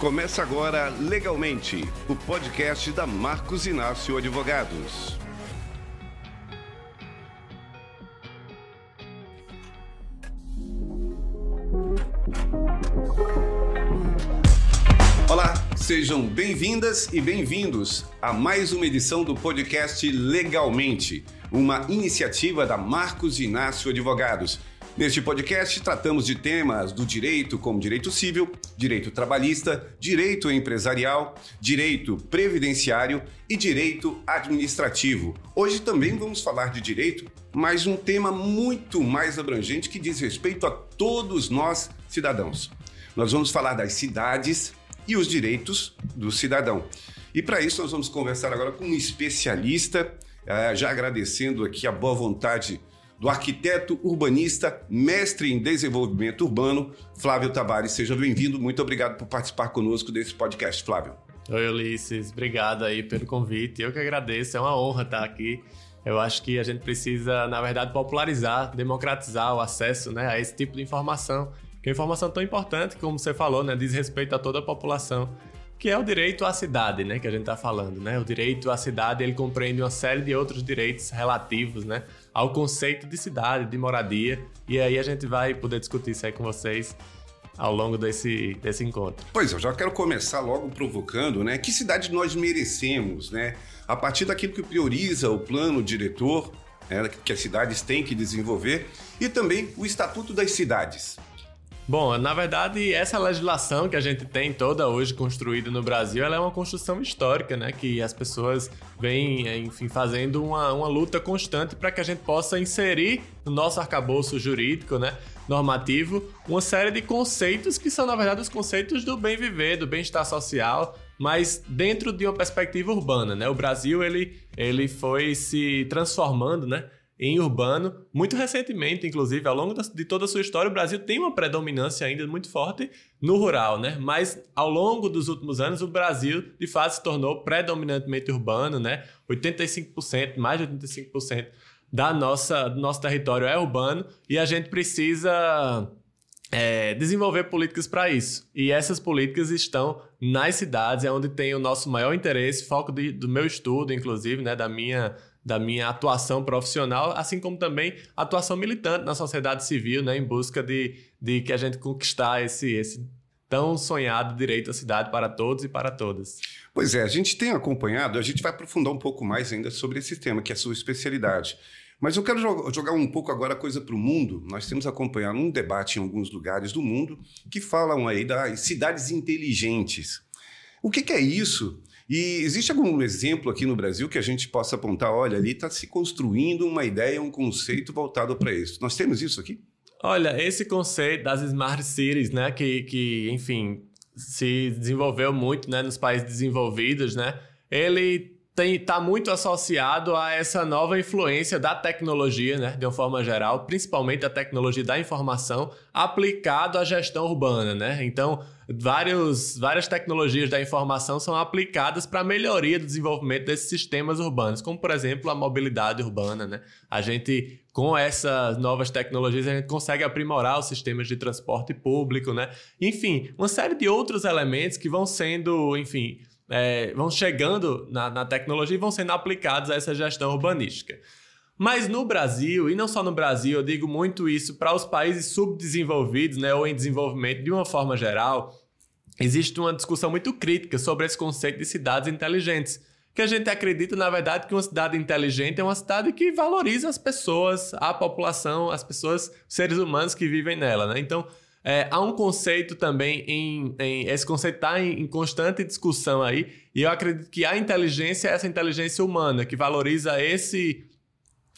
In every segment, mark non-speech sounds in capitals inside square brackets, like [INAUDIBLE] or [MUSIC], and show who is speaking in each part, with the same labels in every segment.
Speaker 1: Começa agora Legalmente, o podcast da Marcos Inácio Advogados. Olá, sejam bem-vindas e bem-vindos a mais uma edição do podcast Legalmente, uma iniciativa da Marcos Inácio Advogados Neste podcast, tratamos de temas do direito, como direito civil, direito trabalhista, direito empresarial, direito previdenciário e direito administrativo. Hoje também vamos falar de direito, mas um tema muito mais abrangente que diz respeito a todos nós cidadãos. Nós vamos falar das cidades e os direitos do cidadão. E para isso, nós vamos conversar agora com um especialista, eh, já agradecendo aqui a boa vontade do arquiteto urbanista, mestre em desenvolvimento urbano, Flávio Tavares. Seja bem-vindo, muito obrigado por participar conosco desse podcast, Flávio.
Speaker 2: Oi, Ulisses, obrigado aí pelo convite. Eu que agradeço, é uma honra estar aqui. Eu acho que a gente precisa, na verdade, popularizar, democratizar o acesso né, a esse tipo de informação, que é informação tão importante, como você falou, né, diz respeito a toda a população que é o direito à cidade, né, que a gente está falando, né? O direito à cidade ele compreende uma série de outros direitos relativos, né, ao conceito de cidade, de moradia. E aí a gente vai poder discutir isso aí com vocês ao longo desse, desse encontro.
Speaker 1: Pois, eu já quero começar logo provocando, né? Que cidade nós merecemos, né? A partir daquilo que prioriza o plano diretor, né, que as cidades têm que desenvolver, e também o Estatuto das Cidades.
Speaker 2: Bom, na verdade, essa legislação que a gente tem toda hoje construída no Brasil, ela é uma construção histórica, né? Que as pessoas vêm, enfim, fazendo uma, uma luta constante para que a gente possa inserir no nosso arcabouço jurídico, né? Normativo, uma série de conceitos que são, na verdade, os conceitos do bem viver, do bem-estar social, mas dentro de uma perspectiva urbana, né? O Brasil, ele, ele foi se transformando, né? Em urbano. Muito recentemente, inclusive, ao longo de toda a sua história, o Brasil tem uma predominância ainda muito forte no rural, né? Mas ao longo dos últimos anos, o Brasil, de fato, se tornou predominantemente urbano, né? 85%, mais de 85% da nossa, do nosso território é urbano e a gente precisa é, desenvolver políticas para isso. E essas políticas estão nas cidades, é onde tem o nosso maior interesse, foco de, do meu estudo, inclusive, né, da minha da minha atuação profissional, assim como também atuação militante na sociedade civil, né, em busca de, de que a gente conquistar esse, esse tão sonhado direito à cidade para todos e para todas.
Speaker 1: Pois é, a gente tem acompanhado, a gente vai aprofundar um pouco mais ainda sobre esse tema, que é a sua especialidade. Mas eu quero jogar um pouco agora a coisa para o mundo. Nós temos acompanhado um debate em alguns lugares do mundo que falam aí das cidades inteligentes. O que, que é isso? E existe algum exemplo aqui no Brasil que a gente possa apontar? Olha, ali está se construindo uma ideia, um conceito voltado para isso. Nós temos isso aqui?
Speaker 2: Olha, esse conceito das smart cities, né, que, que enfim, se desenvolveu muito, né, nos países desenvolvidos, né, ele está muito associado a essa nova influência da tecnologia, né, de uma forma geral, principalmente a tecnologia da informação aplicado à gestão urbana, né? Então, vários, várias tecnologias da informação são aplicadas para a melhoria do desenvolvimento desses sistemas urbanos, como por exemplo a mobilidade urbana, né? A gente com essas novas tecnologias a gente consegue aprimorar os sistemas de transporte público, né? Enfim, uma série de outros elementos que vão sendo, enfim, é, vão chegando na, na tecnologia e vão sendo aplicados a essa gestão urbanística. Mas no Brasil, e não só no Brasil, eu digo muito isso para os países subdesenvolvidos, né, ou em desenvolvimento de uma forma geral, existe uma discussão muito crítica sobre esse conceito de cidades inteligentes. Que a gente acredita, na verdade, que uma cidade inteligente é uma cidade que valoriza as pessoas, a população, as pessoas, seres humanos que vivem nela. Né? Então, é, há um conceito também em, em esse conceito está em, em, constante discussão aí e eu acredito que a inteligência é essa inteligência humana que valoriza esse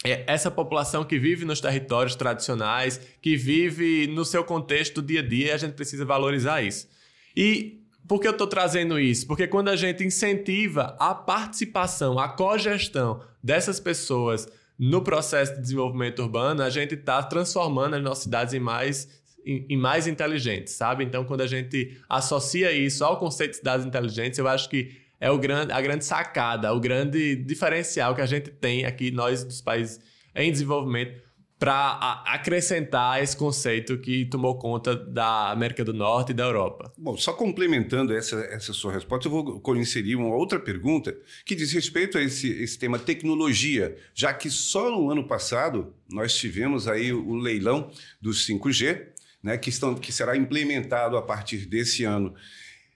Speaker 2: é, essa população que vive nos territórios tradicionais, que vive no seu contexto dia a dia, a gente precisa valorizar isso. E por que eu estou trazendo isso? Porque quando a gente incentiva a participação, a cogestão dessas pessoas no processo de desenvolvimento urbano, a gente está transformando as nossas cidades em mais em, mais inteligentes, sabe? Então, quando a gente associa isso ao conceito de cidades inteligentes, eu acho que é o grande, a grande sacada, o grande diferencial que a gente tem aqui, nós dos países em desenvolvimento, para acrescentar esse conceito que tomou conta da América do Norte e da Europa.
Speaker 1: Bom, só complementando essa, essa sua resposta, eu vou inserir uma outra pergunta que diz respeito a esse, esse tema tecnologia, já que só no ano passado nós tivemos aí o leilão dos 5G, né, que, estão, que será implementado a partir desse ano.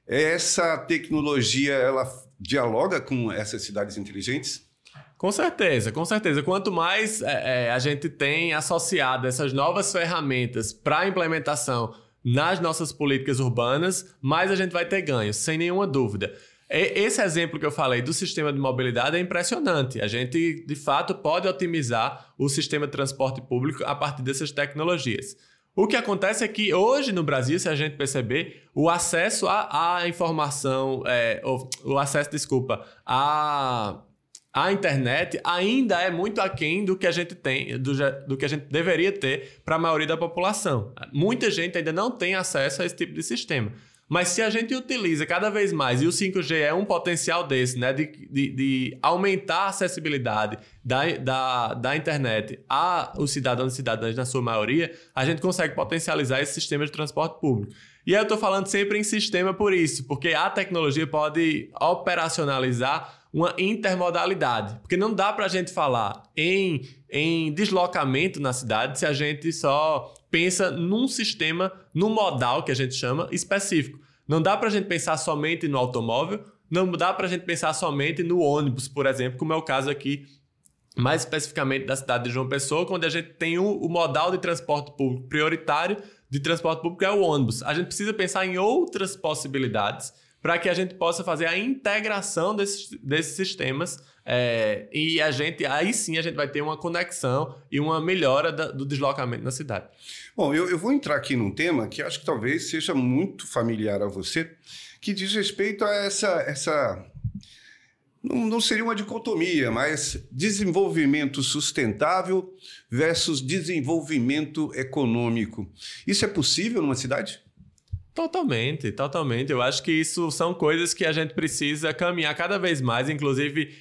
Speaker 1: Essa tecnologia, ela dialoga com essas cidades inteligentes?
Speaker 2: Com certeza, com certeza. Quanto mais é, é, a gente tem associado essas novas ferramentas para implementação nas nossas políticas urbanas, mais a gente vai ter ganhos, sem nenhuma dúvida. Esse exemplo que eu falei do sistema de mobilidade é impressionante. A gente, de fato, pode otimizar o sistema de transporte público a partir dessas tecnologias. O que acontece é que hoje no Brasil, se a gente perceber, o acesso à, à informação, é, o, o acesso, desculpa, a a internet ainda é muito aquém do que a gente tem, do, do que a gente deveria ter para a maioria da população. Muita gente ainda não tem acesso a esse tipo de sistema. Mas se a gente utiliza cada vez mais, e o 5G é um potencial desse, né, de, de, de aumentar a acessibilidade da, da, da internet aos cidadãos e cidadãs, na sua maioria, a gente consegue potencializar esse sistema de transporte público. E aí eu estou falando sempre em sistema por isso, porque a tecnologia pode operacionalizar uma intermodalidade. Porque não dá para a gente falar em, em deslocamento na cidade se a gente só pensa num sistema, num modal que a gente chama específico. Não dá para a gente pensar somente no automóvel, não dá para a gente pensar somente no ônibus, por exemplo, como é o caso aqui, mais especificamente da cidade de João Pessoa, onde a gente tem o, o modal de transporte público prioritário de transporte público é o ônibus. A gente precisa pensar em outras possibilidades para que a gente possa fazer a integração desses, desses sistemas é, e a gente aí sim a gente vai ter uma conexão e uma melhora da, do deslocamento na cidade.
Speaker 1: Bom, eu, eu vou entrar aqui num tema que acho que talvez seja muito familiar a você, que diz respeito a essa, essa não, não seria uma dicotomia, mas desenvolvimento sustentável versus desenvolvimento econômico. Isso é possível numa cidade?
Speaker 2: Totalmente, totalmente. Eu acho que isso são coisas que a gente precisa caminhar cada vez mais. Inclusive,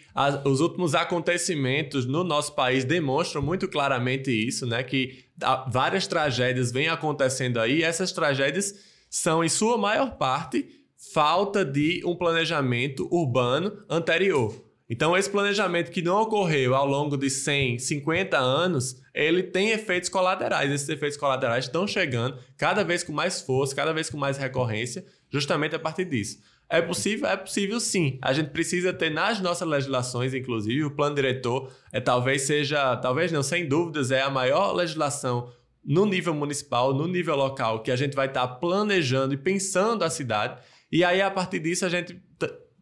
Speaker 2: os últimos acontecimentos no nosso país demonstram muito claramente isso, né? Que várias tragédias vêm acontecendo aí. E essas tragédias são, em sua maior parte, falta de um planejamento urbano anterior. Então, esse planejamento que não ocorreu ao longo de 100, 50 anos, ele tem efeitos colaterais. Esses efeitos colaterais estão chegando cada vez com mais força, cada vez com mais recorrência, justamente a partir disso. É possível? É possível sim. A gente precisa ter nas nossas legislações, inclusive, o plano diretor é talvez seja, talvez não, sem dúvidas, é a maior legislação no nível municipal, no nível local, que a gente vai estar planejando e pensando a cidade. E aí, a partir disso, a gente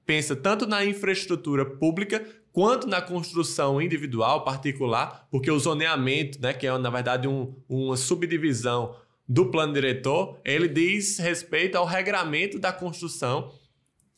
Speaker 2: pensa tanto na infraestrutura pública quanto na construção individual, particular, porque o zoneamento, né, que é na verdade um, uma subdivisão do plano diretor, ele diz respeito ao regramento da construção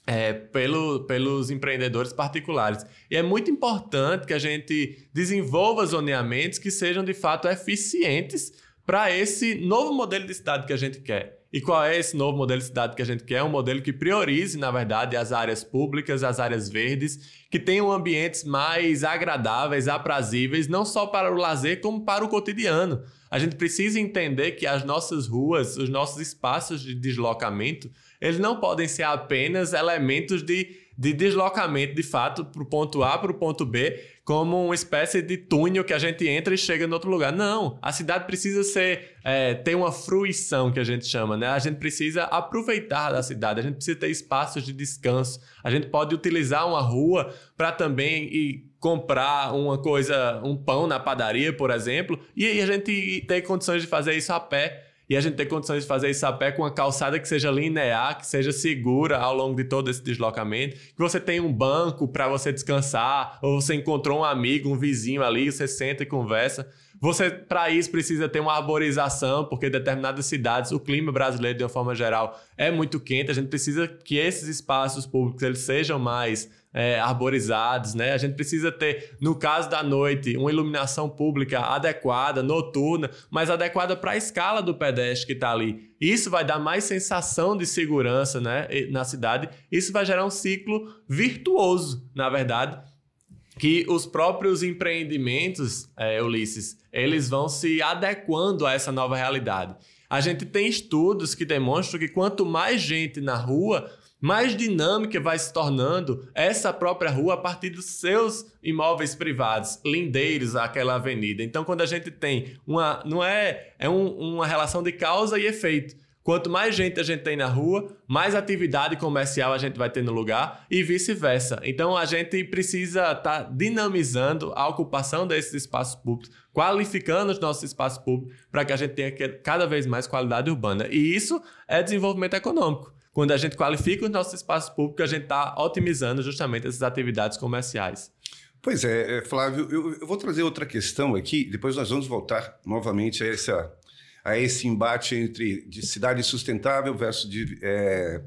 Speaker 2: é, pelo, pelos empreendedores particulares. E é muito importante que a gente desenvolva zoneamentos que sejam de fato eficientes para esse novo modelo de cidade que a gente quer. E qual é esse novo modelo de cidade que a gente quer? Um modelo que priorize, na verdade, as áreas públicas, as áreas verdes, que tenham ambientes mais agradáveis, aprazíveis, não só para o lazer, como para o cotidiano. A gente precisa entender que as nossas ruas, os nossos espaços de deslocamento, eles não podem ser apenas elementos de, de deslocamento, de fato, para o ponto A para o ponto B, como uma espécie de túnel que a gente entra e chega em outro lugar. Não, a cidade precisa ser é, ter uma fruição que a gente chama, né? A gente precisa aproveitar da cidade, a gente precisa ter espaços de descanso. A gente pode utilizar uma rua para também ir comprar uma coisa, um pão na padaria, por exemplo, e a gente ter condições de fazer isso a pé e a gente ter condições de fazer isso a pé com uma calçada que seja linear, que seja segura ao longo de todo esse deslocamento, que você tenha um banco para você descansar, ou você encontrou um amigo, um vizinho ali, você senta e conversa. Você, para isso, precisa ter uma arborização, porque em determinadas cidades, o clima brasileiro, de uma forma geral, é muito quente. A gente precisa que esses espaços públicos eles sejam mais é, arborizados, né? A gente precisa ter, no caso da noite, uma iluminação pública adequada, noturna, mas adequada para a escala do pedestre que está ali. Isso vai dar mais sensação de segurança né, na cidade. Isso vai gerar um ciclo virtuoso, na verdade, que os próprios empreendimentos, é, Ulisses, eles vão se adequando a essa nova realidade. A gente tem estudos que demonstram que quanto mais gente na rua, mais dinâmica vai se tornando essa própria rua a partir dos seus imóveis privados, lindeiros aquela avenida. Então, quando a gente tem uma. Não é. É um, uma relação de causa e efeito. Quanto mais gente a gente tem na rua, mais atividade comercial a gente vai ter no lugar e vice-versa. Então a gente precisa estar tá dinamizando a ocupação desses espaços públicos, qualificando os nossos espaços públicos para que a gente tenha cada vez mais qualidade urbana. E isso é desenvolvimento econômico. Quando a gente qualifica os nossos espaços públicos, a gente está otimizando justamente essas atividades comerciais.
Speaker 1: Pois é, é Flávio, eu, eu, vou trazer outra questão aqui, depois nós vamos voltar novamente a, essa, a esse embate entre de cidade sustentável versus de, é,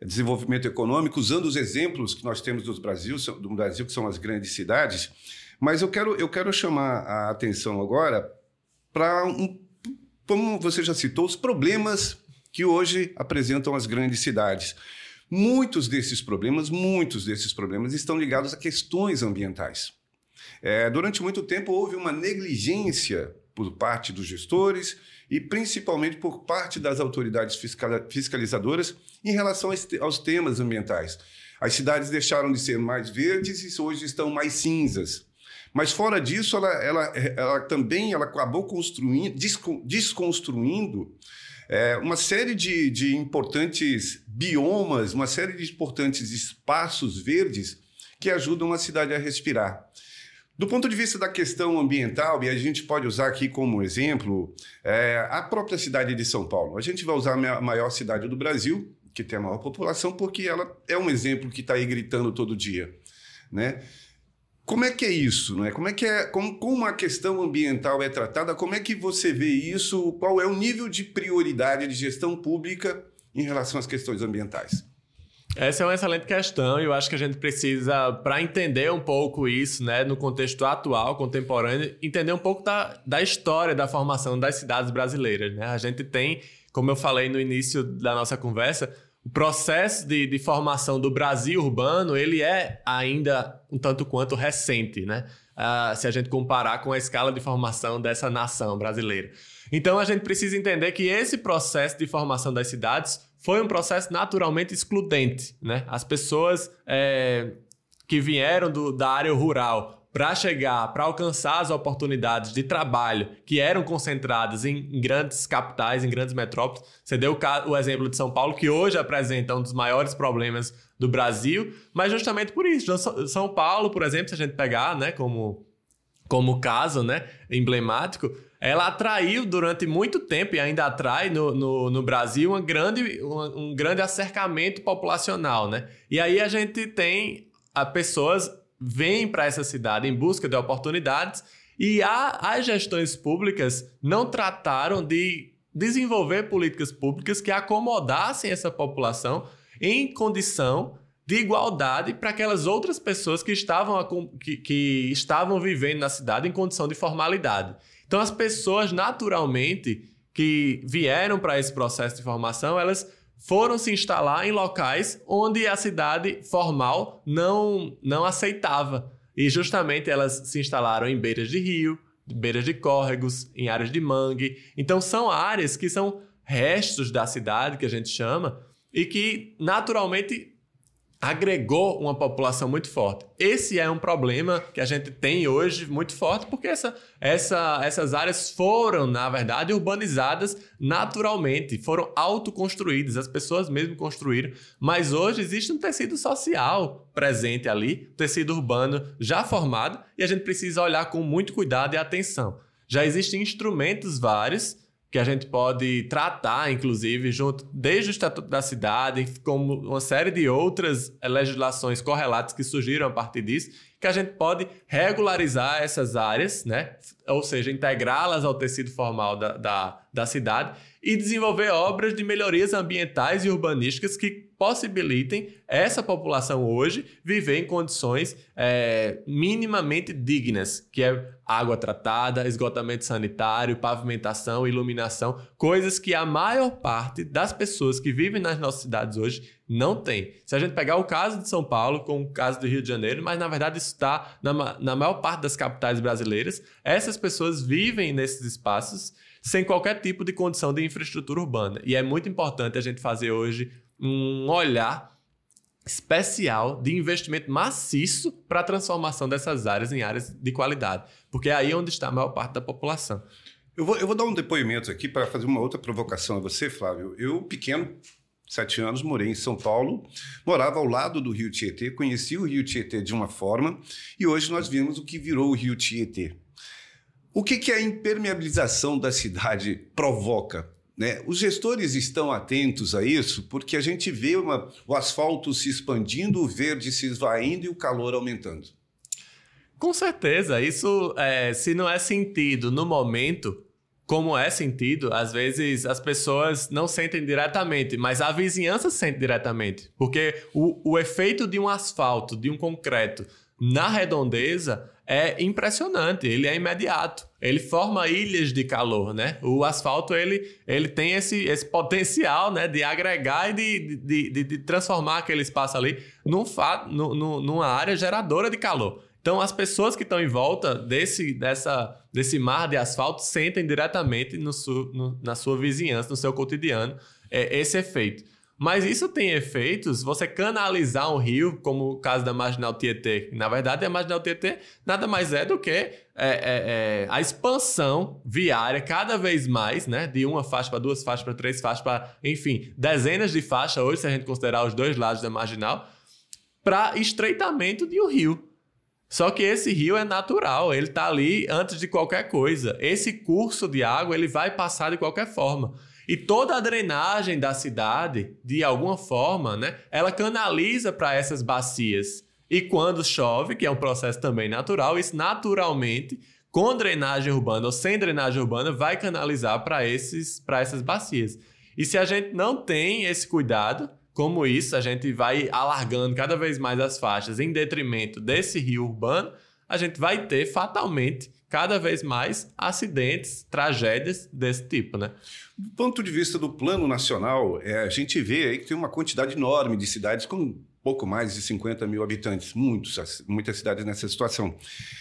Speaker 1: desenvolvimento econômico, usando os exemplos que nós temos do Brasil, do Brasil, que são as grandes cidades. Mas eu quero, eu quero chamar a atenção agora para um, como você já citou, os problemas que hoje apresentam as grandes cidades. Muitos desses problemas, muitos desses problemas estão ligados a questões ambientais. É, durante muito tempo houve uma negligência por parte dos gestores e principalmente por parte das autoridades fiscalizadoras em relação aos temas ambientais. As cidades deixaram de ser mais verdes e hoje estão mais cinzas. Mas fora disso, ela, ela, ela também ela acabou construindo, desconstruindo é, uma série de, de importantes biomas, uma série de importantes espaços verdes que ajudam a cidade a respirar. Do ponto de vista da questão ambiental, e a gente pode usar aqui como exemplo é, a própria cidade de São Paulo. A gente vai usar a maior cidade do Brasil, que tem a maior população, porque ela é um exemplo que está aí gritando todo dia. Né? Como é que é isso, não é? Como é que é, como, como a questão ambiental é tratada? Como é que você vê isso? Qual é o nível de prioridade de gestão pública em relação às questões ambientais?
Speaker 2: Essa é uma excelente questão e eu acho que a gente precisa, para entender um pouco isso, né, no contexto atual, contemporâneo, entender um pouco da, da história da formação das cidades brasileiras. Né? A gente tem, como eu falei no início da nossa conversa, o processo de, de, formação do Brasil urbano ele é ainda um tanto quanto recente, né? Uh, se a gente comparar com a escala de formação dessa nação brasileira. Então a gente precisa entender que esse processo de formação das cidades foi um processo naturalmente excludente, né? As pessoas é, que vieram do, da área rural para chegar, para alcançar as oportunidades de trabalho que eram concentradas em, grandes capitais, em grandes metrópoles. Você deu o, o, exemplo de São Paulo, que hoje apresenta um dos maiores problemas do Brasil, mas justamente por isso. São Paulo, por exemplo, se a gente pegar né, como, como caso né, emblemático, ela atraiu durante muito tempo e ainda atrai no, no, no Brasil uma grande, um, um grande acercamento populacional. Né? E aí a gente tem a pessoas vêm para essa cidade em busca de oportunidades e a, as gestões públicas não trataram de desenvolver políticas públicas que acomodassem essa população em condição de igualdade para aquelas outras pessoas que estavam, que, que estavam vivendo na cidade em condição de formalidade. Então, as pessoas naturalmente que vieram para esse processo de formação, elas foram se instalar em locais onde a cidade formal não, não aceitava. E justamente elas se instalaram em beiras de rio, beiras de córregos, em áreas de mangue. Então são áreas que são restos da cidade, que a gente chama, e que naturalmente agregou uma população muito forte. Esse é um problema que a gente tem hoje muito forte, porque essa, essa, essas áreas foram, na verdade, urbanizadas naturalmente, foram autoconstruídas, as pessoas mesmo construíram, mas hoje existe um tecido social presente ali, tecido urbano já formado, e a gente precisa olhar com muito cuidado e atenção. Já existem instrumentos vários que a gente pode tratar, inclusive, junto desde o Estatuto da Cidade, como uma série de outras legislações correlatas que surgiram a partir disso, que a gente pode regularizar essas áreas, né? ou seja, integrá-las ao tecido formal da, da, da cidade e desenvolver obras de melhorias ambientais e urbanísticas que possibilitem essa população hoje viver em condições é, minimamente dignas, que é água tratada, esgotamento sanitário, pavimentação, iluminação, coisas que a maior parte das pessoas que vivem nas nossas cidades hoje não tem. Se a gente pegar o caso de São Paulo com o caso do Rio de Janeiro, mas na verdade está na, na maior parte das capitais brasileiras. Essas pessoas vivem nesses espaços sem qualquer tipo de condição de infraestrutura urbana. E é muito importante a gente fazer hoje um olhar especial de investimento maciço para a transformação dessas áreas em áreas de qualidade, porque é aí onde está a maior parte da população.
Speaker 1: Eu vou, eu vou dar um depoimento aqui para fazer uma outra provocação a você, Flávio. Eu, pequeno, sete anos, morei em São Paulo, morava ao lado do Rio Tietê, conheci o Rio Tietê de uma forma e hoje nós vimos o que virou o Rio Tietê. O que, que a impermeabilização da cidade provoca? Né? Os gestores estão atentos a isso porque a gente vê uma, o asfalto se expandindo, o verde se esvaindo e o calor aumentando.
Speaker 2: Com certeza, isso é, se não é sentido no momento, como é sentido, às vezes as pessoas não sentem diretamente, mas a vizinhança sente diretamente. Porque o, o efeito de um asfalto, de um concreto na redondeza é impressionante, ele é imediato. Ele forma ilhas de calor, né? O asfalto ele, ele tem esse, esse potencial né, de agregar e de, de, de, de transformar aquele espaço ali num, num, numa área geradora de calor. Então, as pessoas que estão em volta desse, dessa, desse mar de asfalto sentem diretamente no su, no, na sua vizinhança, no seu cotidiano, é, esse efeito. Mas isso tem efeitos, você canalizar um rio, como o caso da Marginal Tietê. Na verdade, a Marginal Tietê nada mais é do que é, é, é, a expansão viária cada vez mais, né? De uma faixa para duas faixas, para três faixas, para, enfim, dezenas de faixas hoje, se a gente considerar os dois lados da Marginal, para estreitamento de um rio. Só que esse rio é natural, ele está ali antes de qualquer coisa. Esse curso de água ele vai passar de qualquer forma. E toda a drenagem da cidade, de alguma forma, né, ela canaliza para essas bacias. E quando chove, que é um processo também natural, isso naturalmente, com drenagem urbana ou sem drenagem urbana, vai canalizar para essas bacias. E se a gente não tem esse cuidado, como isso, a gente vai alargando cada vez mais as faixas em detrimento desse rio urbano, a gente vai ter fatalmente cada vez mais acidentes, tragédias desse tipo, né?
Speaker 1: Do ponto de vista do plano nacional, é, a gente vê aí que tem uma quantidade enorme de cidades com pouco mais de 50 mil habitantes, muitos, muitas cidades nessa situação.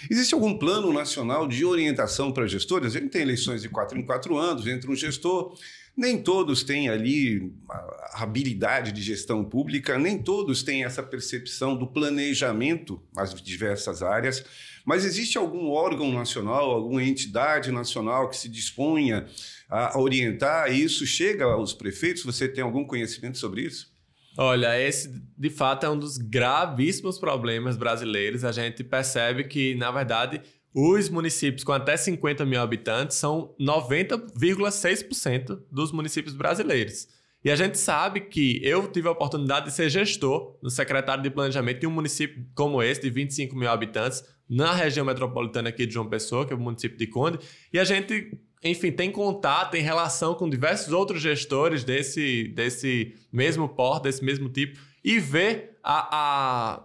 Speaker 1: Existe algum plano nacional de orientação para gestores? A gente tem eleições de quatro em quatro anos, entra um gestor, nem todos têm ali a habilidade de gestão pública, nem todos têm essa percepção do planejamento nas diversas áreas, mas existe algum órgão nacional, alguma entidade nacional que se disponha a orientar, isso chega aos prefeitos? Você tem algum conhecimento sobre isso?
Speaker 2: Olha, esse de fato é um dos gravíssimos problemas brasileiros. A gente percebe que, na verdade, os municípios com até 50 mil habitantes são 90,6% dos municípios brasileiros. E a gente sabe que eu tive a oportunidade de ser gestor no secretário de planejamento de um município como esse, de 25 mil habitantes, na região metropolitana aqui de João Pessoa, que é o município de Conde. E a gente enfim, tem contato, tem relação com diversos outros gestores desse, desse mesmo porte, desse mesmo tipo, e vê a, a,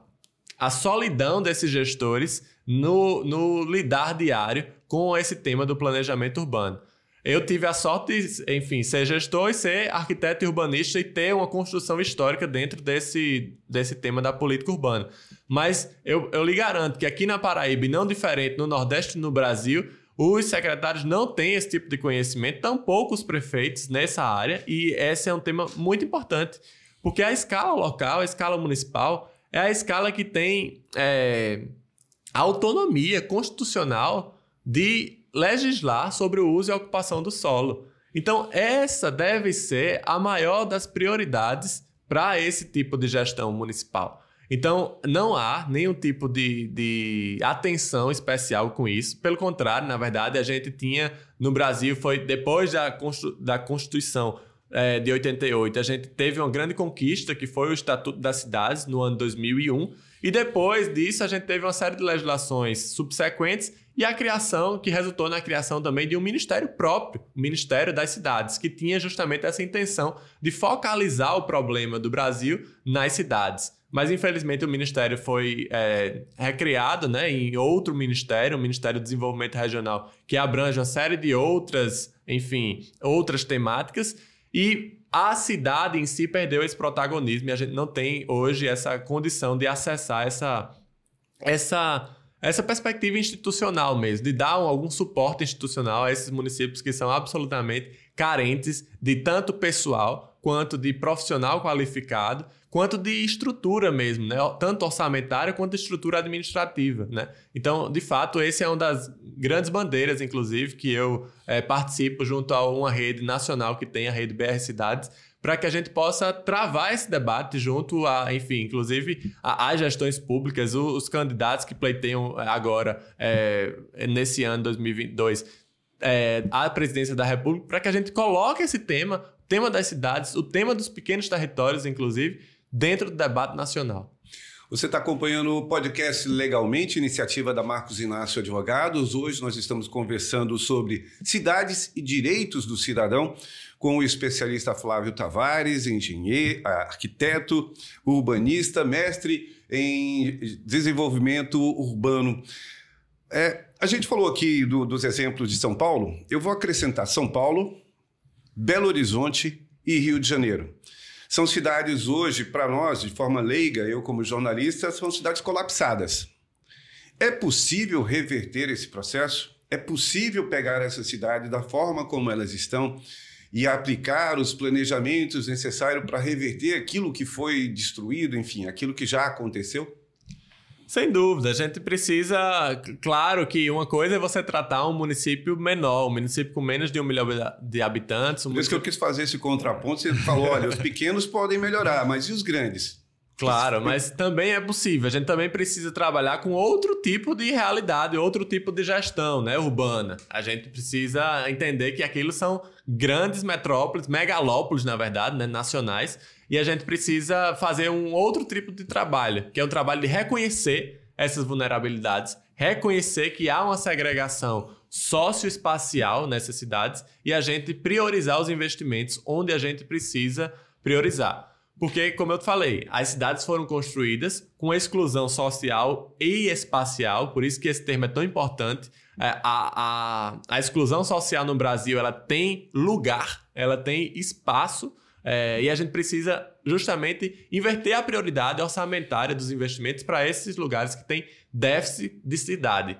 Speaker 2: a solidão desses gestores no, no lidar diário com esse tema do planejamento urbano. Eu tive a sorte, enfim, ser gestor e ser arquiteto e urbanista e ter uma construção histórica dentro desse, desse tema da política urbana. Mas eu, eu lhe garanto que aqui na Paraíba, e não diferente no Nordeste e no Brasil, os secretários não têm esse tipo de conhecimento, tampouco os prefeitos nessa área, e esse é um tema muito importante, porque a escala local, a escala municipal, é a escala que tem é, autonomia constitucional de legislar sobre o uso e a ocupação do solo. Então, essa deve ser a maior das prioridades para esse tipo de gestão municipal. Então, não há nenhum tipo de, de atenção especial com isso. Pelo contrário, na verdade, a gente tinha no Brasil, foi depois da, da Constituição é, de 88, a gente teve uma grande conquista, que foi o Estatuto das Cidades, no ano 2001. E depois disso, a gente teve uma série de legislações subsequentes e a criação, que resultou na criação também de um ministério próprio, o Ministério das Cidades, que tinha justamente essa intenção de focalizar o problema do Brasil nas cidades. Mas infelizmente o ministério foi é, recriado né, em outro ministério, o Ministério do Desenvolvimento Regional, que abrange uma série de outras, enfim, outras temáticas. E a cidade em si perdeu esse protagonismo e a gente não tem hoje essa condição de acessar essa essa essa perspectiva institucional mesmo, de dar algum suporte institucional a esses municípios que são absolutamente carentes de tanto pessoal quanto de profissional qualificado, quanto de estrutura mesmo, né? tanto orçamentária quanto estrutura administrativa. Né? Então, de fato, esse é uma das grandes bandeiras, inclusive, que eu é, participo junto a uma rede nacional que tem a rede BR Cidades, para que a gente possa travar esse debate junto a, enfim, inclusive às gestões públicas, os, os, candidatos que pleiteiam agora, é, nesse ano 2022, é, à presidência da República, para que a gente coloque esse tema, o tema das cidades, o tema dos pequenos territórios, inclusive, dentro do debate nacional.
Speaker 1: Você está acompanhando o podcast Legalmente, iniciativa da Marcos Inácio Advogados. Hoje nós estamos conversando sobre cidades e direitos do cidadão com o especialista Flávio Tavares, engenheiro, arquiteto, urbanista, mestre em desenvolvimento urbano. É, a gente falou aqui do, dos exemplos de São Paulo. Eu vou acrescentar São Paulo, Belo Horizonte e Rio de Janeiro. São cidades hoje, para nós, de forma leiga, eu como jornalista, são cidades colapsadas. É possível reverter esse processo? É possível pegar essa cidade da forma como elas estão e aplicar os planejamentos necessários para reverter aquilo que foi destruído, enfim, aquilo que já aconteceu?
Speaker 2: Sem dúvida, a gente precisa. Claro que uma coisa é você tratar um município menor, um município com menos de um milhão de habitantes. Um
Speaker 1: Por isso que eu quis fazer esse contraponto. Você falou: olha, os pequenos podem melhorar, mas e os grandes?
Speaker 2: Claro, mas também é possível. A gente também precisa trabalhar com outro tipo de realidade, outro tipo de gestão né, urbana. A gente precisa entender que aquilo são grandes metrópoles, megalópolis, na verdade, né, nacionais, e a gente precisa fazer um outro tipo de trabalho, que é um trabalho de reconhecer essas vulnerabilidades, reconhecer que há uma segregação socioespacial nessas cidades e a gente priorizar os investimentos onde a gente precisa priorizar. Porque, como eu te falei, as cidades foram construídas com exclusão social e espacial, por isso que esse termo é tão importante. É, a, a, a exclusão social no Brasil ela tem lugar, ela tem espaço, é, e a gente precisa justamente inverter a prioridade orçamentária dos investimentos para esses lugares que têm déficit de cidade.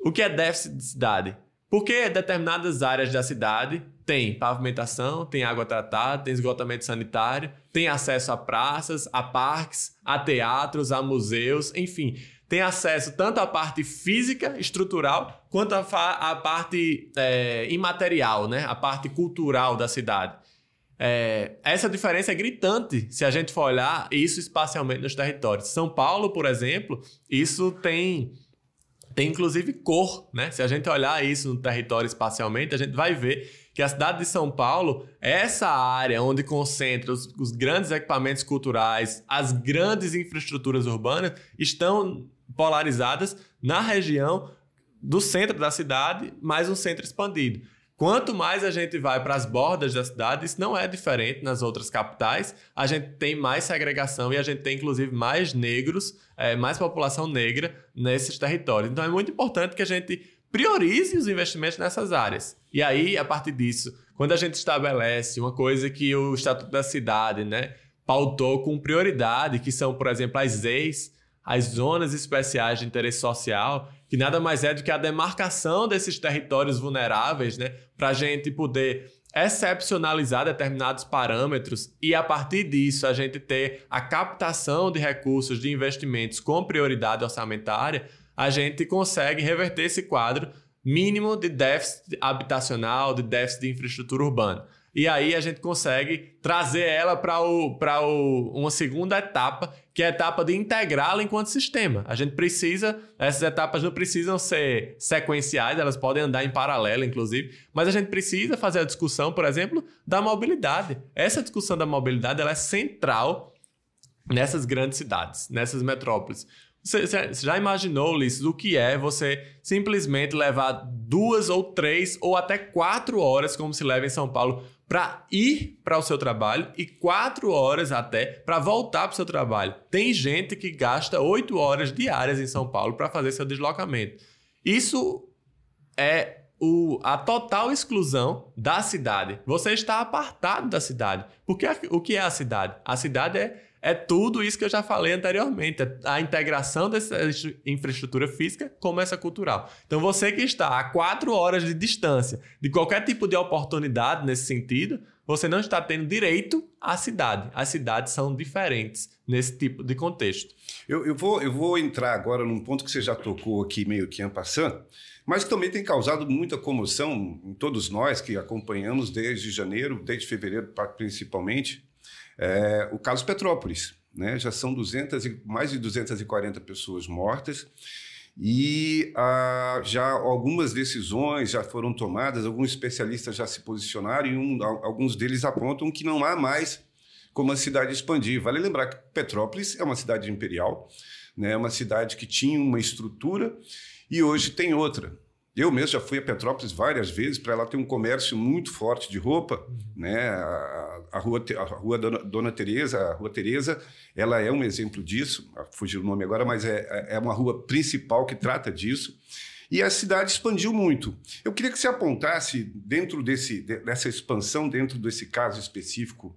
Speaker 2: O que é déficit de cidade? Porque determinadas áreas da cidade têm pavimentação, tem água tratada, tem esgotamento sanitário, tem acesso a praças, a parques, a teatros, a museus, enfim, tem acesso tanto à parte física, estrutural, quanto à, à parte é, imaterial, né? a parte cultural da cidade. É, essa diferença é gritante se a gente for olhar isso espacialmente nos territórios. São Paulo, por exemplo, isso tem tem inclusive cor, né? Se a gente olhar isso no território espacialmente, a gente vai ver que a cidade de São Paulo é essa área onde concentra os, os grandes equipamentos culturais, as grandes infraestruturas urbanas, estão polarizadas na região do centro da cidade, mais um centro expandido. Quanto mais a gente vai para as bordas da cidade, isso não é diferente nas outras capitais. A gente tem mais segregação e a gente tem, inclusive, mais negros, é, mais população negra nesses territórios. Então é muito importante que a gente priorize os investimentos nessas áreas. E aí, a partir disso, quando a gente estabelece uma coisa que o Estatuto da Cidade né, pautou com prioridade, que são, por exemplo, as ZEIs, as zonas especiais de interesse social, que nada mais é do que a demarcação desses territórios vulneráveis, né, para a gente poder excepcionalizar determinados parâmetros e a partir disso a gente ter a captação de recursos de investimentos com prioridade orçamentária, a gente consegue reverter esse quadro mínimo de déficit habitacional, de déficit de infraestrutura urbana. E aí a gente consegue trazer ela para o, o, uma segunda etapa, que é a etapa de integrá-la enquanto sistema. A gente precisa, essas etapas não precisam ser sequenciais, elas podem andar em paralelo, inclusive, mas a gente precisa fazer a discussão, por exemplo, da mobilidade. Essa discussão da mobilidade ela é central nessas grandes cidades, nessas metrópoles. Você, já imaginou, Ulisses, o que é você simplesmente levar duas ou três ou até quatro horas, como se leva em São Paulo, para ir para o seu trabalho e quatro horas até para voltar para o seu trabalho. Tem gente que gasta oito horas diárias em São Paulo para fazer seu deslocamento. Isso é o, a total exclusão da cidade. Você está apartado da cidade. Porque o que é a cidade? A cidade é é tudo isso que eu já falei anteriormente. A integração dessa infraestrutura física como essa cultural. Então, você que está a quatro horas de distância de qualquer tipo de oportunidade nesse sentido, você não está tendo direito à cidade. As cidades são diferentes nesse tipo de contexto.
Speaker 1: Eu, eu, vou, eu vou entrar agora num ponto que você já tocou aqui meio que passando, mas que também tem causado muita comoção em todos nós que acompanhamos desde janeiro, desde fevereiro principalmente, é, o caso Petrópolis. Né? Já são 200 e, mais de 240 pessoas mortas e ah, já algumas decisões já foram tomadas, alguns especialistas já se posicionaram e um, alguns deles apontam que não há mais como a cidade expandir. Vale lembrar que Petrópolis é uma cidade imperial, né? é uma cidade que tinha uma estrutura e hoje tem outra. Eu mesmo já fui a Petrópolis várias vezes, para ela ter um comércio muito forte de roupa, uhum. né? A, a, rua, a rua Dona, Dona Teresa, a Rua Teresa, ela é um exemplo disso. Ah, fugiu o nome agora, mas é, é, é uma rua principal que trata disso. E a cidade expandiu muito. Eu queria que você apontasse dentro desse, dessa expansão, dentro desse caso específico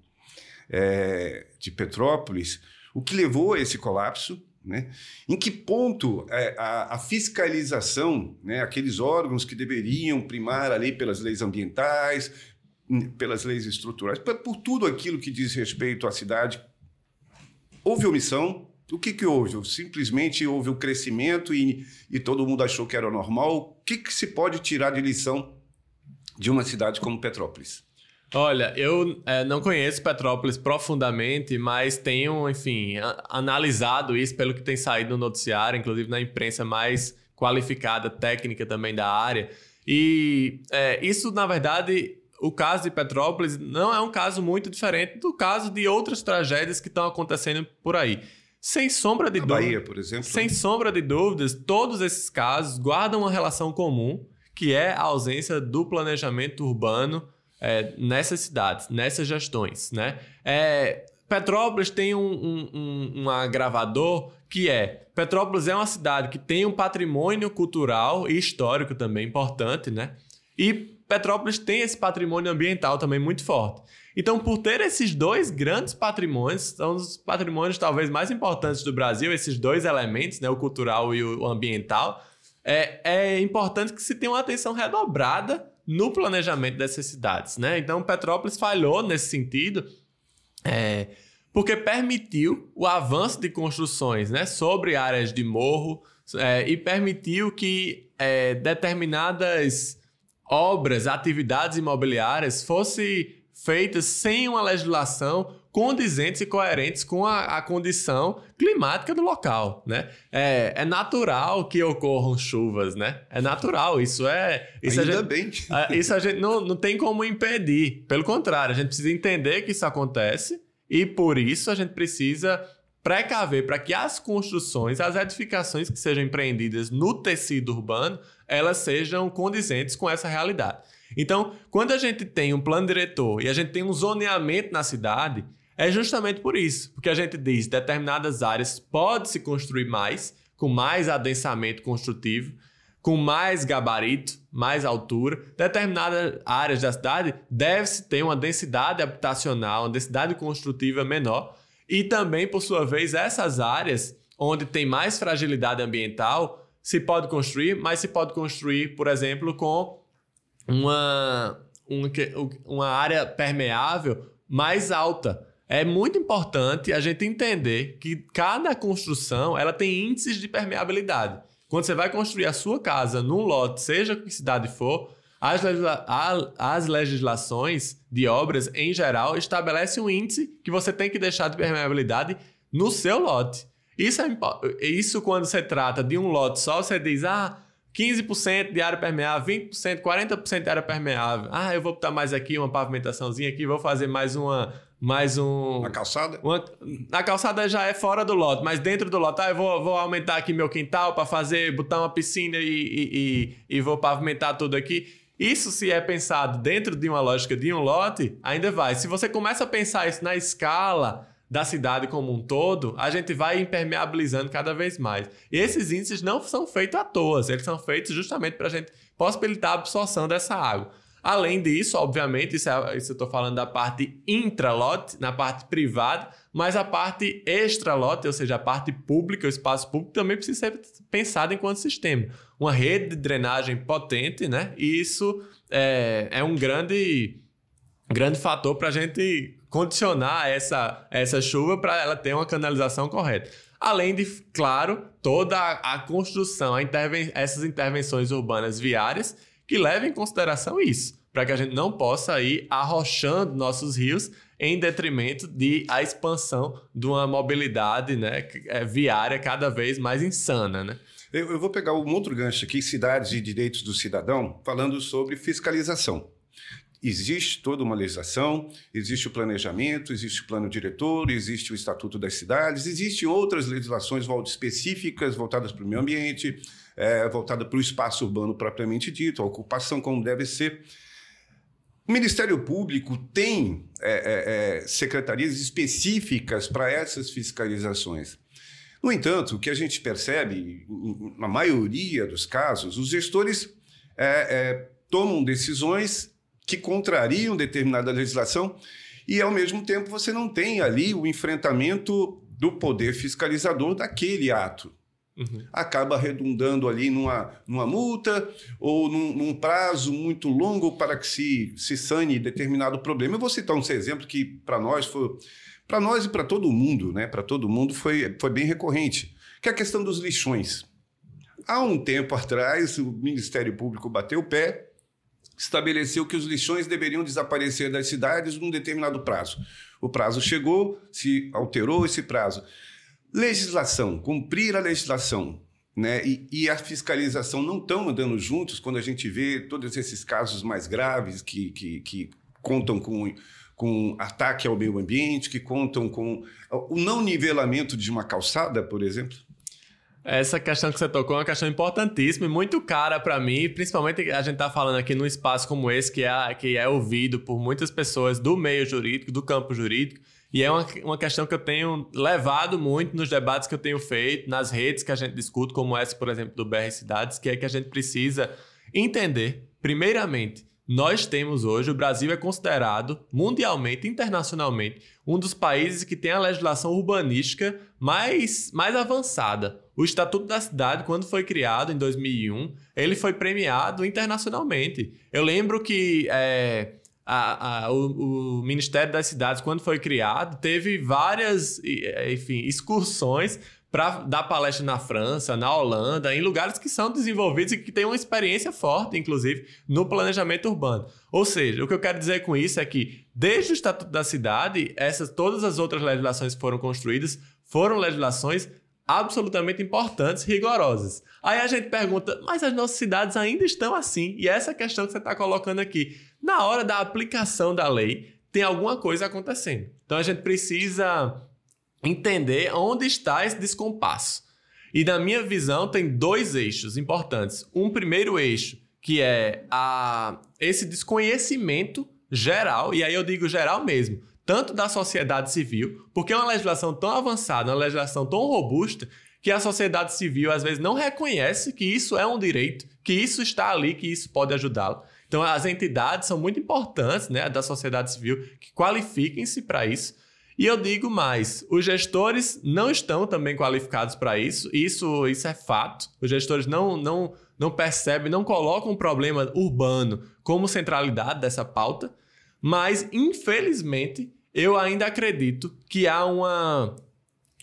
Speaker 1: é, de Petrópolis, o que levou a esse colapso, né? Em que ponto é, a, a, fiscalização, né, aqueles órgãos que deveriam primar a lei pelas leis ambientais, pelas leis estruturais, por, por tudo aquilo que diz respeito à cidade, houve omissão? O que, que houve? Simplesmente houve o crescimento e, e todo mundo achou que era normal? O que, que se pode tirar de lição de uma cidade como Petrópolis?
Speaker 2: Olha, eu é, não conheço Petrópolis profundamente, mas tenho, enfim, analisado isso pelo que tem saído no noticiário, inclusive na imprensa mais qualificada, técnica também da área. E é, isso, na verdade, o caso de Petrópolis não é um caso muito diferente do caso de outras tragédias que estão acontecendo por aí. Sem sombra de dúvidas.
Speaker 1: Bahia, por exemplo.
Speaker 2: Sem sombra de dúvidas, todos esses casos guardam uma relação comum, que é a ausência do planejamento urbano é, nessas cidades, nessas gestões, né? É, Petrópolis tem um, um, um, um agravador que é Petrópolis é uma cidade que tem um patrimônio cultural e histórico também importante, né? E Petrópolis tem esse patrimônio ambiental também muito forte. Então, por ter esses dois grandes patrimônios, são os patrimônios talvez mais importantes do Brasil, esses dois elementos, né, o cultural e o ambiental, é, é importante que se tenha uma atenção redobrada no planejamento dessas cidades, né? Então, Petrópolis falhou nesse sentido, é, porque permitiu o avanço de construções, né, sobre áreas de morro é, e permitiu que é, determinadas obras, atividades imobiliárias fossem feitas sem uma legislação condizentes e coerentes com a, a condição climática do local, né? É, é, natural que ocorram chuvas, né? É natural, isso é... Isso
Speaker 1: Ainda
Speaker 2: a gente,
Speaker 1: bem. [LAUGHS]
Speaker 2: Isso a gente não, não tem como impedir. Pelo contrário, a gente precisa entender que isso acontece e por isso a gente precisa precaver para que as construções, as edificações que sejam empreendidas no tecido urbano, elas sejam condizentes com essa realidade. Então, quando a gente tem um plano diretor e a gente tem um zoneamento na cidade, é justamente por isso, porque a gente diz determinadas áreas pode se construir mais, com mais adensamento construtivo, com mais gabarito, mais altura. Determinadas áreas da cidade deve-se ter uma densidade habitacional, uma densidade construtiva menor. E também, por sua vez, essas áreas onde tem mais fragilidade ambiental se pode construir, mas se pode construir, por exemplo, com uma, uma área permeável mais alta é muito importante a gente entender que cada construção ela tem índices de permeabilidade. Quando você vai construir a sua casa num lote, seja que cidade for, as, legisla as legislações de obras, em geral, estabelecem um índice que você tem que deixar de permeabilidade no seu lote. Isso, é, isso quando você trata de um lote só, você diz, ah, 15% de área permeável, 20%, 40% de área permeável. Ah, eu vou botar mais aqui uma pavimentaçãozinha aqui, vou fazer mais uma mais um.
Speaker 1: A calçada?
Speaker 2: Uma, a calçada já é fora do lote, mas dentro do lote, ah, eu vou, vou aumentar aqui meu quintal para fazer, botar uma piscina e, e, e, e, vou pavimentar tudo aqui. Isso, se é pensado dentro de uma lógica de um lote, ainda vai. Se você começa a pensar isso na escala da cidade como um todo, a gente vai impermeabilizando cada vez mais. E esses índices não são feitos à toa, eles são feitos justamente para a gente possibilitar a absorção dessa água. Além disso, obviamente, isso, é, isso eu estou falando da parte intra-lote, na parte privada, mas a parte extra-lote, ou seja, a parte pública, o espaço público, também precisa ser pensado enquanto sistema. Uma rede de drenagem potente, né? E isso é, é um grande, grande fator para a gente condicionar essa, essa chuva para ela ter uma canalização correta. Além de, claro, toda a, a construção, a interven essas intervenções urbanas viárias que levem em consideração isso, para que a gente não possa ir arrochando nossos rios em detrimento de a expansão de uma mobilidade né, é, viária cada vez mais insana. Né?
Speaker 1: Eu, eu vou pegar um outro gancho aqui, cidades e direitos do cidadão, falando sobre fiscalização. Existe toda uma legislação, existe o planejamento, existe o plano diretor, existe o Estatuto das Cidades, existem outras legislações específicas voltadas para o meio ambiente, é, voltadas para o espaço urbano propriamente dito, a ocupação como deve ser. O Ministério Público tem é, é, é secretarias específicas para essas fiscalizações. No entanto, o que a gente percebe, na maioria dos casos, os gestores é, é, tomam decisões que contrariam determinada legislação e, ao mesmo tempo, você não tem ali o enfrentamento do poder fiscalizador daquele ato. Uhum. Acaba redundando ali numa, numa multa ou num, num, prazo muito longo para que se, se sane determinado problema. Eu vou citar um exemplo que, para nós, foi. Para nós e para todo mundo, né? Para todo mundo foi, foi bem recorrente, que é a questão dos lixões. Há um tempo atrás, o Ministério Público bateu o pé estabeleceu que os lixões deveriam desaparecer das cidades num determinado prazo. O prazo chegou, se alterou esse prazo. Legislação, cumprir a legislação né? E, e, a fiscalização não estão andando juntos quando a gente vê todos esses casos mais graves que, que, que contam com, com ataque ao meio ambiente, que contam com o não nivelamento de uma calçada, por exemplo.
Speaker 2: Essa questão que você tocou é uma questão importantíssima e muito cara para mim, principalmente a gente tá falando aqui num espaço como esse, que é, que é ouvido por muitas pessoas do meio jurídico, do campo jurídico, e é uma, uma questão que eu tenho levado muito nos debates que eu tenho feito, nas redes que a gente discute, como essa, por exemplo, do BR Cidades, que é que a gente precisa entender, primeiramente, nós temos hoje, o Brasil é considerado mundialmente, internacionalmente, um dos países que tem a legislação urbanística mais, mais avançada. O Estatuto da Cidade, quando foi criado em 2001, ele foi premiado internacionalmente. Eu lembro que é, a, a, o, o, Ministério das Cidades, quando foi criado, teve várias enfim, excursões para dar palestra na França, na Holanda, em lugares que são desenvolvidos e que têm uma experiência forte, inclusive, no planejamento urbano. Ou seja, o que eu quero dizer com isso é que, desde o Estatuto da Cidade, essas, todas as outras legislações que foram construídas foram legislações absolutamente importantes, rigorosas. Aí a gente pergunta, mas as nossas cidades ainda estão assim? E essa questão que você está colocando aqui, na hora da aplicação da lei, tem alguma coisa acontecendo. Então a gente precisa entender onde está esse descompasso. E na minha visão tem dois eixos importantes. Um primeiro eixo, que é a, esse desconhecimento geral, e aí eu digo geral mesmo, tanto da sociedade civil, porque é uma legislação tão avançada, uma legislação tão robusta, que a sociedade civil às vezes não reconhece que isso é um direito, que isso está ali, que isso pode ajudá-lo. Então as entidades são muito importantes, né, da sociedade civil, que qualifiquem-se para isso. E eu digo mais, os gestores não estão também qualificados para isso, isso, isso é fato. Os gestores não, não, não percebem, não colocam o problema urbano como centralidade dessa pauta, mas infelizmente eu ainda acredito que há uma,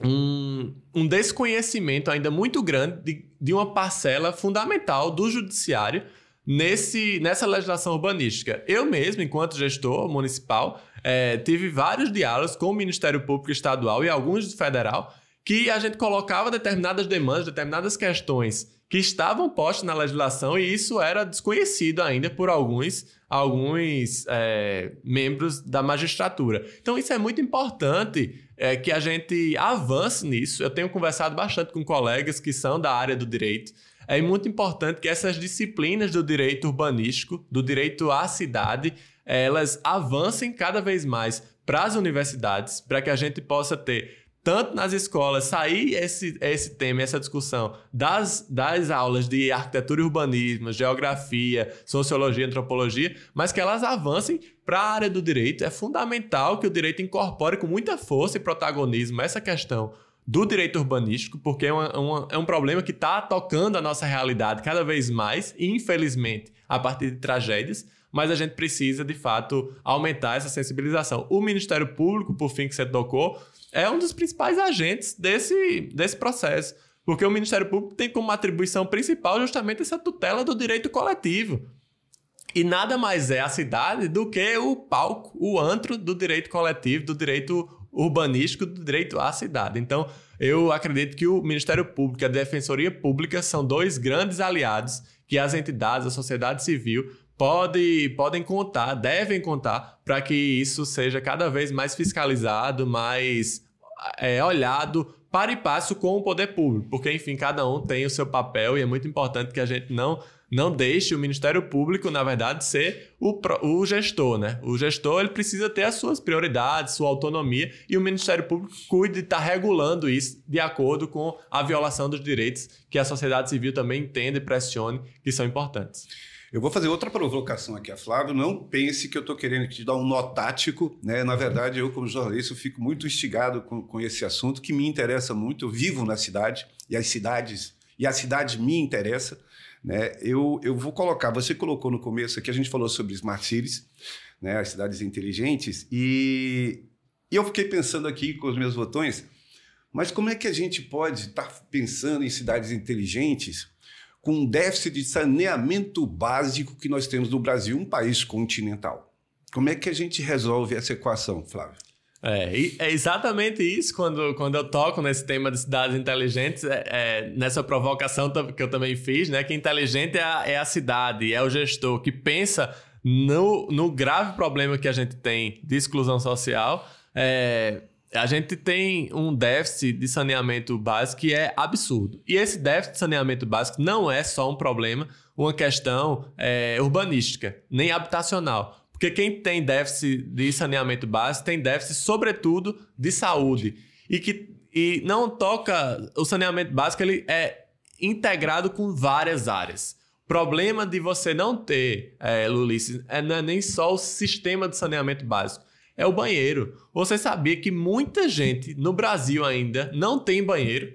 Speaker 2: um, um desconhecimento ainda muito grande de, de uma parcela fundamental do judiciário nesse, nessa legislação urbanística. Eu mesmo, enquanto gestor municipal, é, tive vários diálogos com o Ministério Público Estadual e alguns do federal que a gente colocava determinadas demandas, determinadas questões que estavam postas na legislação e isso era desconhecido ainda por alguns, alguns é, membros da magistratura. Então isso é muito importante é, que a gente avance nisso. Eu tenho conversado bastante com colegas que são da área do direito. É muito importante que essas disciplinas do direito urbanístico, do direito à cidade, elas avancem cada vez mais para as universidades, para que a gente possa ter tanto nas escolas, sair esse, esse tema, essa discussão das, das aulas de arquitetura e urbanismo, geografia, sociologia, antropologia, mas que elas avancem para a área do direito. É fundamental que o direito incorpore com muita força e protagonismo essa questão do direito urbanístico, porque é, uma, uma, é um problema que está tocando a nossa realidade cada vez mais, e infelizmente, a partir de tragédias mas a gente precisa, de fato, aumentar essa sensibilização. O Ministério Público, por fim, que você tocou, é um dos principais agentes desse, desse processo. Porque o Ministério Público tem como atribuição principal justamente essa tutela do direito coletivo. E nada mais é a cidade do que o palco, o antro do direito coletivo, do direito urbanístico, do direito à cidade. Então, eu acredito que o Ministério Público e a Defensoria Pública são dois grandes aliados que as entidades, a sociedade civil, pode, podem contar, devem contar, para que isso seja cada vez mais fiscalizado, mais é, olhado para e passo com o poder público, porque, enfim, cada um tem o seu papel e é muito importante que a gente não, não deixe o Ministério Público, na verdade, ser o, o gestor, né? O gestor ele precisa ter as suas prioridades, sua autonomia e o Ministério Público cuide de estar tá regulando isso de acordo com a violação dos direitos que a sociedade civil também entende e pressione que são importantes.
Speaker 1: Eu vou fazer outra provocação aqui a Flávio. Não pense que eu estou querendo te dar um nó tático. Né? Na verdade, eu, como jornalista, eu fico muito instigado com, com esse assunto que me interessa muito. Eu vivo na cidade e as cidades e a cidade me interessa. Né? Eu, eu vou colocar, você colocou no começo aqui, a gente falou sobre Smart Cities, né? as cidades inteligentes, e, e eu fiquei pensando aqui com os meus botões, mas como é que a gente pode estar tá pensando em cidades inteligentes com um déficit de saneamento básico que nós temos no Brasil, um país continental. Como é que a gente resolve essa equação, Flávio?
Speaker 2: É, é exatamente isso quando, quando eu toco nesse tema de cidades inteligentes, é, é, nessa provocação que eu também fiz, né? Que inteligente é a, é a cidade, é o gestor que pensa no, no grave problema que a gente tem de exclusão social. É, a gente tem um déficit de saneamento básico que é absurdo. E esse déficit de saneamento básico não é só um problema, uma questão é, urbanística, nem habitacional. Porque quem tem déficit de saneamento básico tem déficit, sobretudo, de saúde. E que e não toca. O saneamento básico ele é integrado com várias áreas. O problema de você não ter, é, Lulice, é, não é nem só o sistema de saneamento básico é o banheiro. Você sabia que muita gente no Brasil ainda não tem banheiro?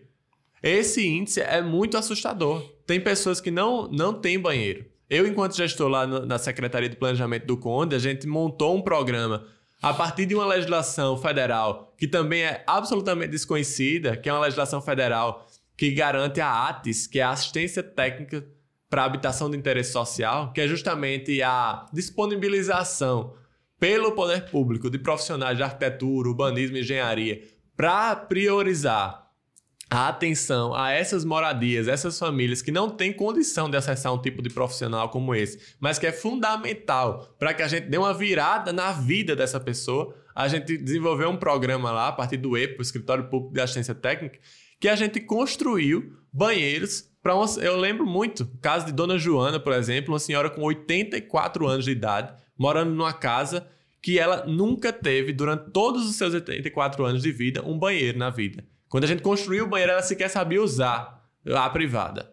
Speaker 2: Esse índice é muito assustador. Tem pessoas que não, não têm banheiro. Eu, enquanto gestor lá na Secretaria de Planejamento do Conde, a gente montou um programa a partir de uma legislação federal que também é absolutamente desconhecida, que é uma legislação federal que garante a ATES, que é a Assistência Técnica para Habitação de Interesse Social, que é justamente a disponibilização pelo poder público de profissionais de arquitetura, urbanismo e engenharia para priorizar a atenção a essas moradias, essas famílias que não têm condição de acessar um tipo de profissional como esse, mas que é fundamental para que a gente dê uma virada na vida dessa pessoa, a gente desenvolveu um programa lá, a partir do EPO, Escritório Público de Assistência Técnica, que a gente construiu banheiros para uma... Eu lembro muito, caso de Dona Joana, por exemplo, uma senhora com 84 anos de idade, morando numa casa que ela nunca teve, durante todos os seus 84 anos de vida, um banheiro na vida. Quando a gente construiu o banheiro, ela sequer sabia usar a privada.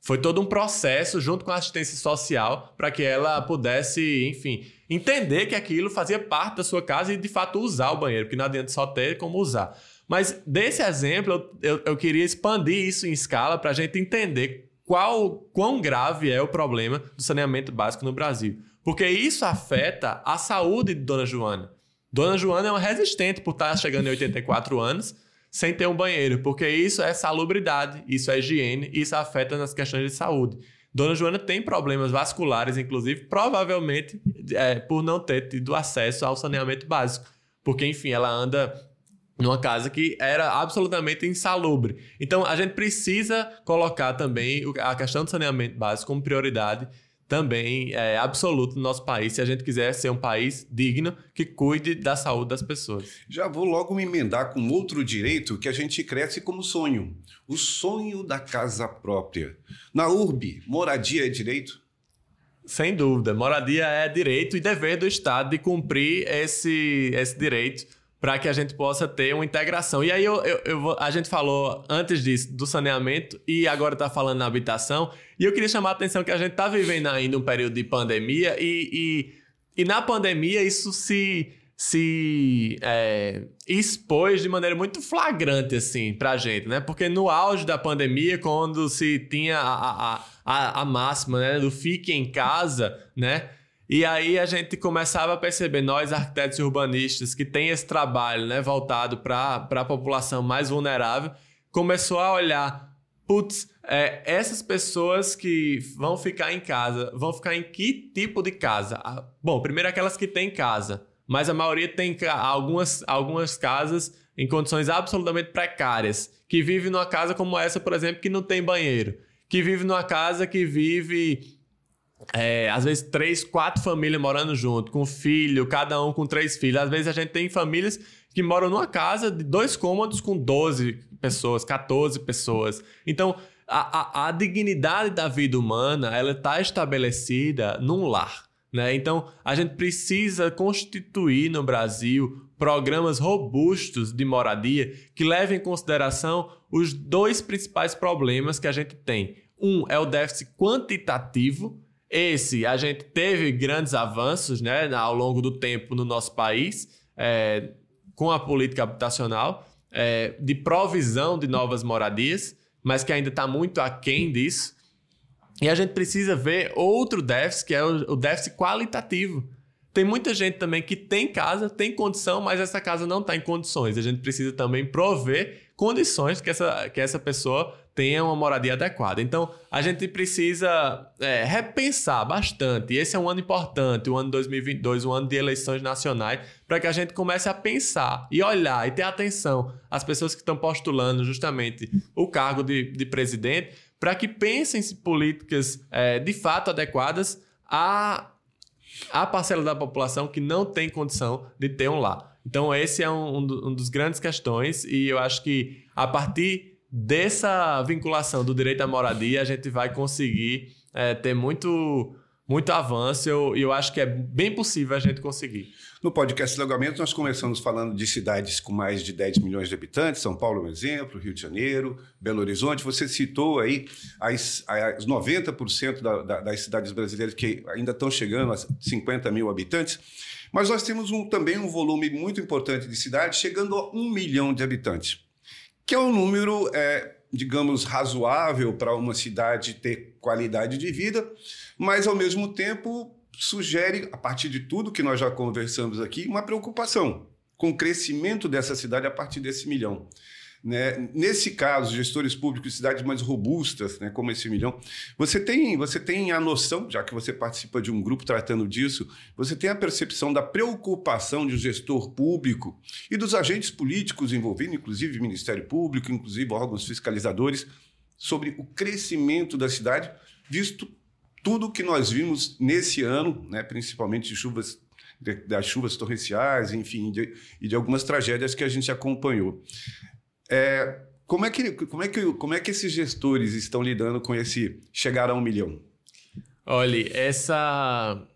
Speaker 2: Foi todo um processo junto com a assistência social para que ela pudesse, enfim, entender que aquilo fazia parte da sua casa e de fato usar o banheiro, porque não adianta só ter como usar. Mas desse exemplo, eu, eu queria expandir isso em escala para a gente entender qual, quão grave é o problema do saneamento básico no Brasil. Porque isso afeta a saúde de Dona Joana. Dona Joana é uma resistente por estar chegando em 84 anos sem ter um banheiro, porque isso é salubridade, isso é higiene, isso afeta nas questões de saúde. Dona Joana tem problemas vasculares, inclusive, provavelmente é, por não ter tido acesso ao saneamento básico. Porque, enfim, ela anda numa casa que era absolutamente insalubre. Então, a gente precisa colocar também a questão do saneamento básico como prioridade também é absoluto no nosso país, se a gente quiser ser um país digno que cuide da saúde das pessoas.
Speaker 1: Já vou logo me emendar com outro direito que a gente cresce como sonho: o sonho da casa própria. Na URB, moradia é direito?
Speaker 2: Sem dúvida, moradia é direito e dever do Estado de cumprir esse, esse direito para que a gente possa ter uma integração. E aí eu, eu, eu a gente falou antes disso do saneamento e agora está falando na habitação. E eu queria chamar a atenção que a gente está vivendo ainda um período de pandemia e, e, e na pandemia isso se se é, expôs de maneira muito flagrante, assim, pra gente, né? Porque no auge da pandemia, quando se tinha a, a, a, a máxima, né, do fique em casa, né? E aí a gente começava a perceber, nós arquitetos e urbanistas, que tem esse trabalho né, voltado para a população mais vulnerável, começou a olhar, putz, é, essas pessoas que vão ficar em casa, vão ficar em que tipo de casa? Ah, bom, primeiro aquelas que têm casa mas a maioria tem algumas, algumas casas em condições absolutamente precárias, que vive numa casa como essa, por exemplo, que não tem banheiro, que vive numa casa que vive é, às vezes três, quatro famílias morando junto, com filho, cada um com três filhos. Às vezes a gente tem famílias que moram numa casa de dois cômodos com 12 pessoas, 14 pessoas. Então, a, a, a dignidade da vida humana, ela está estabelecida num lar. Né? Então, a gente precisa constituir no Brasil programas robustos de moradia que levem em consideração os dois principais problemas que a gente tem. Um é o déficit quantitativo. Esse, a gente teve grandes avanços né, ao longo do tempo no nosso país, é, com a política habitacional, é, de provisão de novas moradias, mas que ainda está muito aquém disso. E a gente precisa ver outro déficit, que é o, déficit qualitativo. Tem muita gente também que tem casa, tem condição, mas essa casa não está em condições. A gente precisa também prover condições que essa, que essa pessoa tenha uma moradia adequada. Então, a gente precisa é, repensar bastante. Esse é um ano importante, o ano 2022, um ano de eleições nacionais, para que a gente comece a pensar e olhar e ter atenção às pessoas que estão postulando justamente o cargo de, de presidente para que pensem em políticas é, de fato adequadas à, à parcela da população que não tem condição de ter um lar. Então, esse é um, um dos grandes questões e eu acho que a partir dessa vinculação do direito à moradia, a gente vai conseguir é, ter muito muito avanço e eu, eu acho que é bem possível a gente conseguir.
Speaker 1: No podcast Legalmente, nós começamos falando de cidades com mais de 10 milhões de habitantes, São Paulo é um exemplo, Rio de Janeiro, Belo Horizonte. Você citou aí as, as 90% da, da, das cidades brasileiras que ainda estão chegando a 50 mil habitantes. Mas nós temos um, também um volume muito importante de cidades, chegando a um milhão de habitantes, que é um número, é, digamos, razoável para uma cidade ter qualidade de vida, mas ao mesmo tempo sugere, a partir de tudo que nós já conversamos aqui, uma preocupação com o crescimento dessa cidade a partir desse milhão. Né? Nesse caso, gestores públicos de cidades mais robustas, né, como esse milhão, você tem, você tem a noção, já que você participa de um grupo tratando disso, você tem a percepção da preocupação de um gestor público e dos agentes políticos envolvidos, inclusive Ministério Público, inclusive órgãos fiscalizadores, sobre o crescimento da cidade, visto tudo que nós vimos nesse ano, né, principalmente de chuvas das chuvas torrenciais, enfim, de, e de algumas tragédias que a gente acompanhou. É, como, é que, como, é que, como é que esses gestores estão lidando com esse chegar a um milhão?
Speaker 2: Olha, essa,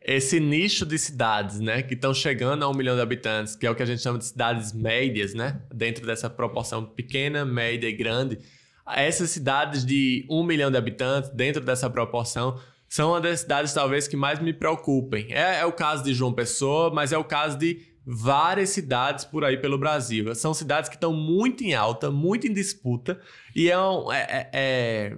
Speaker 2: esse nicho de cidades, né, que estão chegando a um milhão de habitantes, que é o que a gente chama de cidades médias, né, dentro dessa proporção pequena, média e grande, essas cidades de um milhão de habitantes, dentro dessa proporção, são uma das cidades talvez que mais me preocupem. É, é, o caso de João Pessoa, mas é o caso de várias cidades por aí pelo Brasil. São cidades que estão muito em alta, muito em disputa, e é, um, é, é,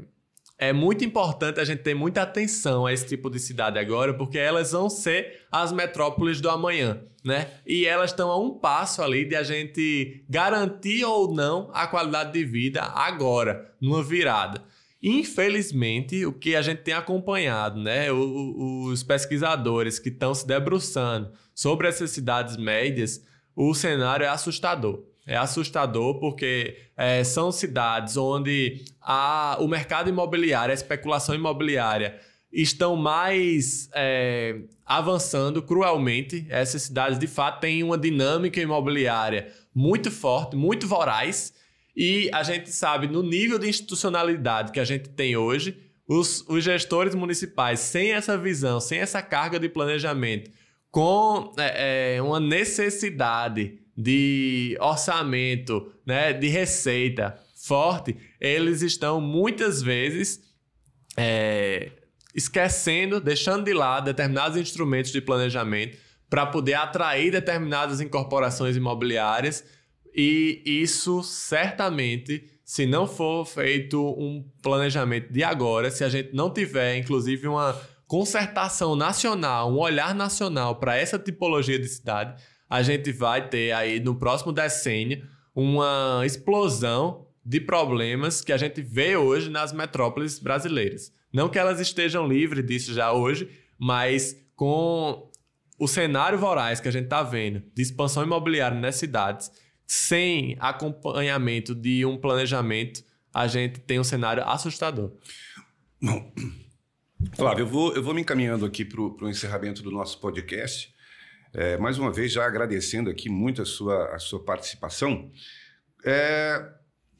Speaker 2: é muito importante a gente ter muita atenção a esse tipo de cidade agora, porque elas vão ser as metrópoles do amanhã, né? E elas estão a um passo ali de a gente garantir ou não a qualidade de vida agora, numa virada. Infelizmente, o que a gente tem acompanhado, né? os pesquisadores que estão se debruçando sobre essas cidades médias, o cenário é assustador. É assustador porque é, são cidades onde a, o mercado imobiliário, a especulação imobiliária estão mais é, avançando cruelmente. Essas cidades, de fato, têm uma dinâmica imobiliária muito forte, muito voraz. E a gente sabe, no nível de institucionalidade que a gente tem hoje, os, os gestores municipais, sem essa visão, sem essa carga de planejamento, com é, é uma necessidade de orçamento, né, de receita forte, eles estão muitas vezes é, esquecendo, deixando de lado determinados instrumentos de planejamento para poder atrair determinadas incorporações imobiliárias. E isso certamente, se não for feito um planejamento de agora, se a gente não tiver, inclusive, uma concertação nacional, um olhar nacional para essa tipologia de cidade, a gente vai ter aí no próximo decênio uma explosão de problemas que a gente vê hoje nas metrópoles brasileiras. Não que elas estejam livres disso já hoje, mas com o cenário voraz que a gente está vendo de expansão imobiliária nas cidades, sem acompanhamento de um planejamento, a gente tem um cenário assustador.
Speaker 1: Bom, [CLEARS THROAT] Flávio, eu vou, eu vou me encaminhando aqui para o encerramento do nosso podcast. É, mais uma vez, já agradecendo aqui muito a sua, a sua participação. É,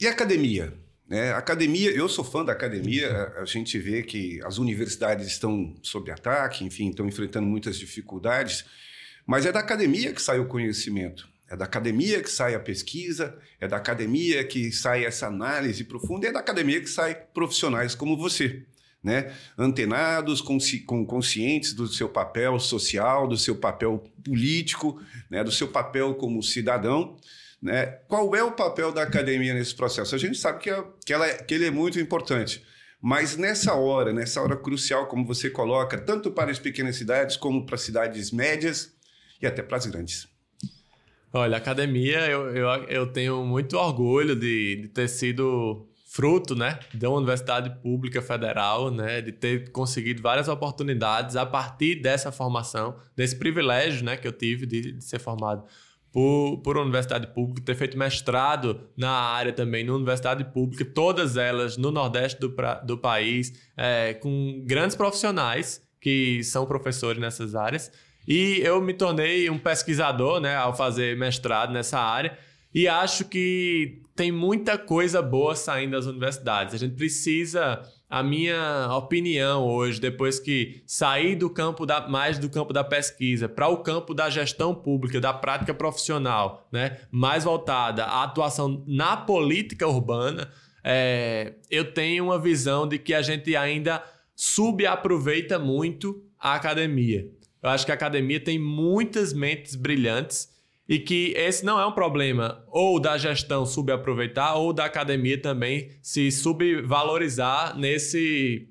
Speaker 1: e academia? É, academia, eu sou fã da academia, a, a, gente vê que as universidades estão sob ataque, enfim, estão enfrentando muitas dificuldades, mas é da academia que sai o conhecimento, é da academia que sai a pesquisa, é da academia que sai essa análise profunda, e é da academia que sai profissionais como você né? antenados, consci com, conscientes do seu papel social, do seu papel político, né? do seu papel como cidadão. Né? Qual é o papel da academia nesse processo? A gente sabe que, é, que, ela é, que ele é muito importante, mas nessa hora, nessa hora crucial, como você coloca, tanto para as pequenas cidades como para cidades médias e até para as grandes.
Speaker 2: Olha, a academia, eu, eu, eu tenho muito orgulho de, de ter sido fruto, né, de uma universidade pública federal, né, de ter conseguido várias oportunidades a partir dessa formação, desse privilégio, né, que eu tive de, de ser formado por, por universidade pública, ter feito mestrado na área também, na universidade pública, todas elas no Nordeste do, pra, do país, é, com grandes profissionais que são professores nessas áreas. E eu me tornei um pesquisador, né, ao fazer mestrado nessa área. E acho que tem muita coisa boa saindo das universidades. A gente precisa, a minha opinião hoje, depois que sair do campo da, mais do campo da pesquisa para o campo da gestão pública, da prática profissional, né, mais voltada à atuação na política urbana, é, eu tenho uma visão de que a gente ainda subaproveita muito a academia. Eu acho que a academia tem muitas mentes brilhantes e que esse não é um problema ou da gestão subaproveitar ou da academia também se subvalorizar nesse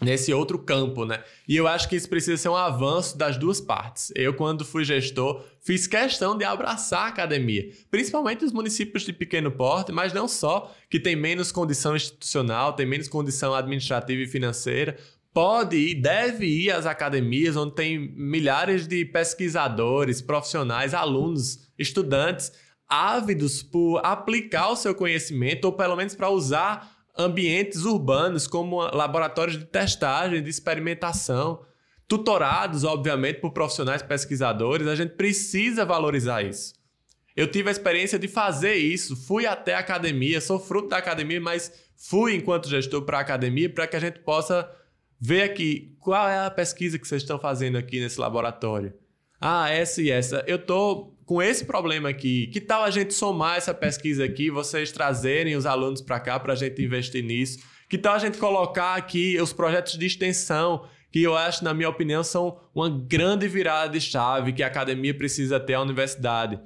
Speaker 2: nesse outro campo, né? E eu acho que isso precisa ser um avanço das duas partes. Eu quando fui gestor, fiz questão de abraçar a academia, principalmente os municípios de pequeno porte, mas não só, que tem menos condição institucional, tem menos condição administrativa e financeira, pode e deve ir às academias onde tem milhares de pesquisadores, profissionais, alunos, estudantes ávidos por aplicar o seu conhecimento ou pelo menos para usar ambientes urbanos como laboratórios de testagem, de experimentação, tutorados, obviamente, por profissionais pesquisadores. A gente precisa valorizar isso. Eu tive a experiência de fazer isso, fui até a academia, sou fruto da academia, mas fui enquanto gestor para a academia para que a gente possa Vê aqui, qual é a pesquisa que vocês estão fazendo aqui nesse laboratório? Ah, essa e essa. Eu tô com esse problema aqui. Que tal a gente somar essa pesquisa aqui, vocês trazerem os alunos para cá para a gente investir nisso? Que tal a gente colocar aqui os projetos de extensão, que eu acho, na minha opinião, são uma grande virada de chave que a academia precisa ter à universidade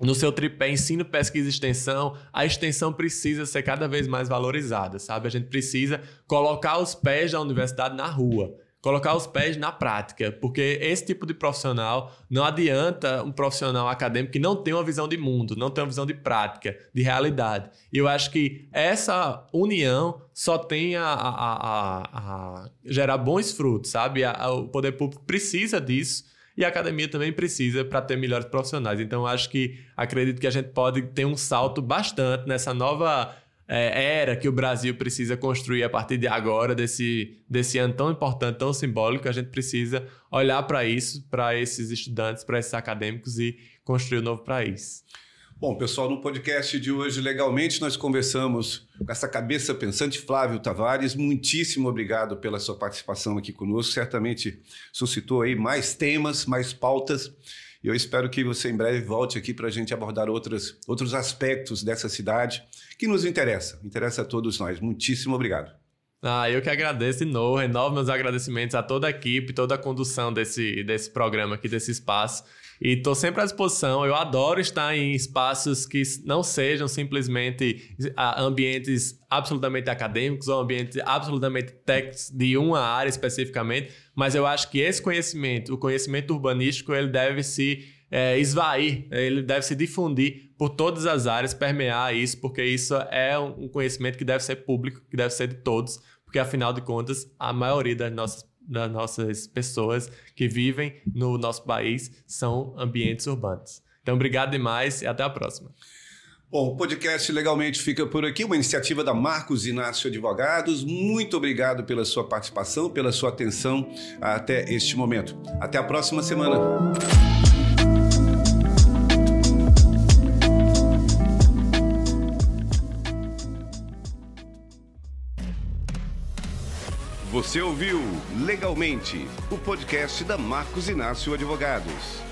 Speaker 2: no seu tripé ensino, pesquisa e extensão, a extensão precisa ser cada vez mais valorizada, sabe? A gente precisa colocar os pés da universidade na rua, colocar os pés na prática, porque esse tipo de profissional não adianta um profissional acadêmico que não tem uma visão de mundo, não tem uma visão de prática, de realidade. E eu acho que essa união só tem a, a, a, a gerar bons frutos, sabe? o poder público precisa disso e a academia também precisa para ter melhores profissionais. Então, acho que acredito que a gente pode ter um salto bastante nessa nova é, era que o Brasil precisa construir a partir de agora, desse, desse ano tão importante, tão simbólico. A gente precisa olhar para isso, para esses estudantes, para esses acadêmicos e construir um novo país.
Speaker 1: Bom, pessoal, no podcast de hoje, legalmente, nós conversamos com essa cabeça pensante, Flávio Tavares. Muitíssimo obrigado pela sua participação aqui conosco. Certamente suscitou aí mais temas, mais pautas. E eu espero que você em breve volte aqui para a gente abordar outras, outros aspectos dessa cidade que nos interessa, interessa a todos nós. Muitíssimo obrigado.
Speaker 2: Ah, eu que agradeço de novo, renovo meus agradecimentos a toda a equipe, toda a condução desse, desse programa aqui, desse espaço. E estou sempre à disposição. Eu adoro estar em espaços que não sejam simplesmente ambientes absolutamente acadêmicos ou ambientes absolutamente técnicos de uma área especificamente, mas eu acho que esse conhecimento, o conhecimento urbanístico, ele deve se é, esvair, ele deve se difundir por todas as áreas, permear isso, porque isso é um conhecimento que deve ser público, que deve ser de todos porque afinal de contas, a maioria das nossas, das nossas pessoas que vivem no nosso país são ambientes urbanos. Então, obrigado demais e até a próxima.
Speaker 1: Bom, o podcast Legalmente fica por aqui, uma iniciativa da Marcos Inácio Advogados. Muito obrigado pela sua participação, pela sua atenção até este momento. Até a próxima semana. Você ouviu Legalmente, o podcast da Marcos Inácio Advogados.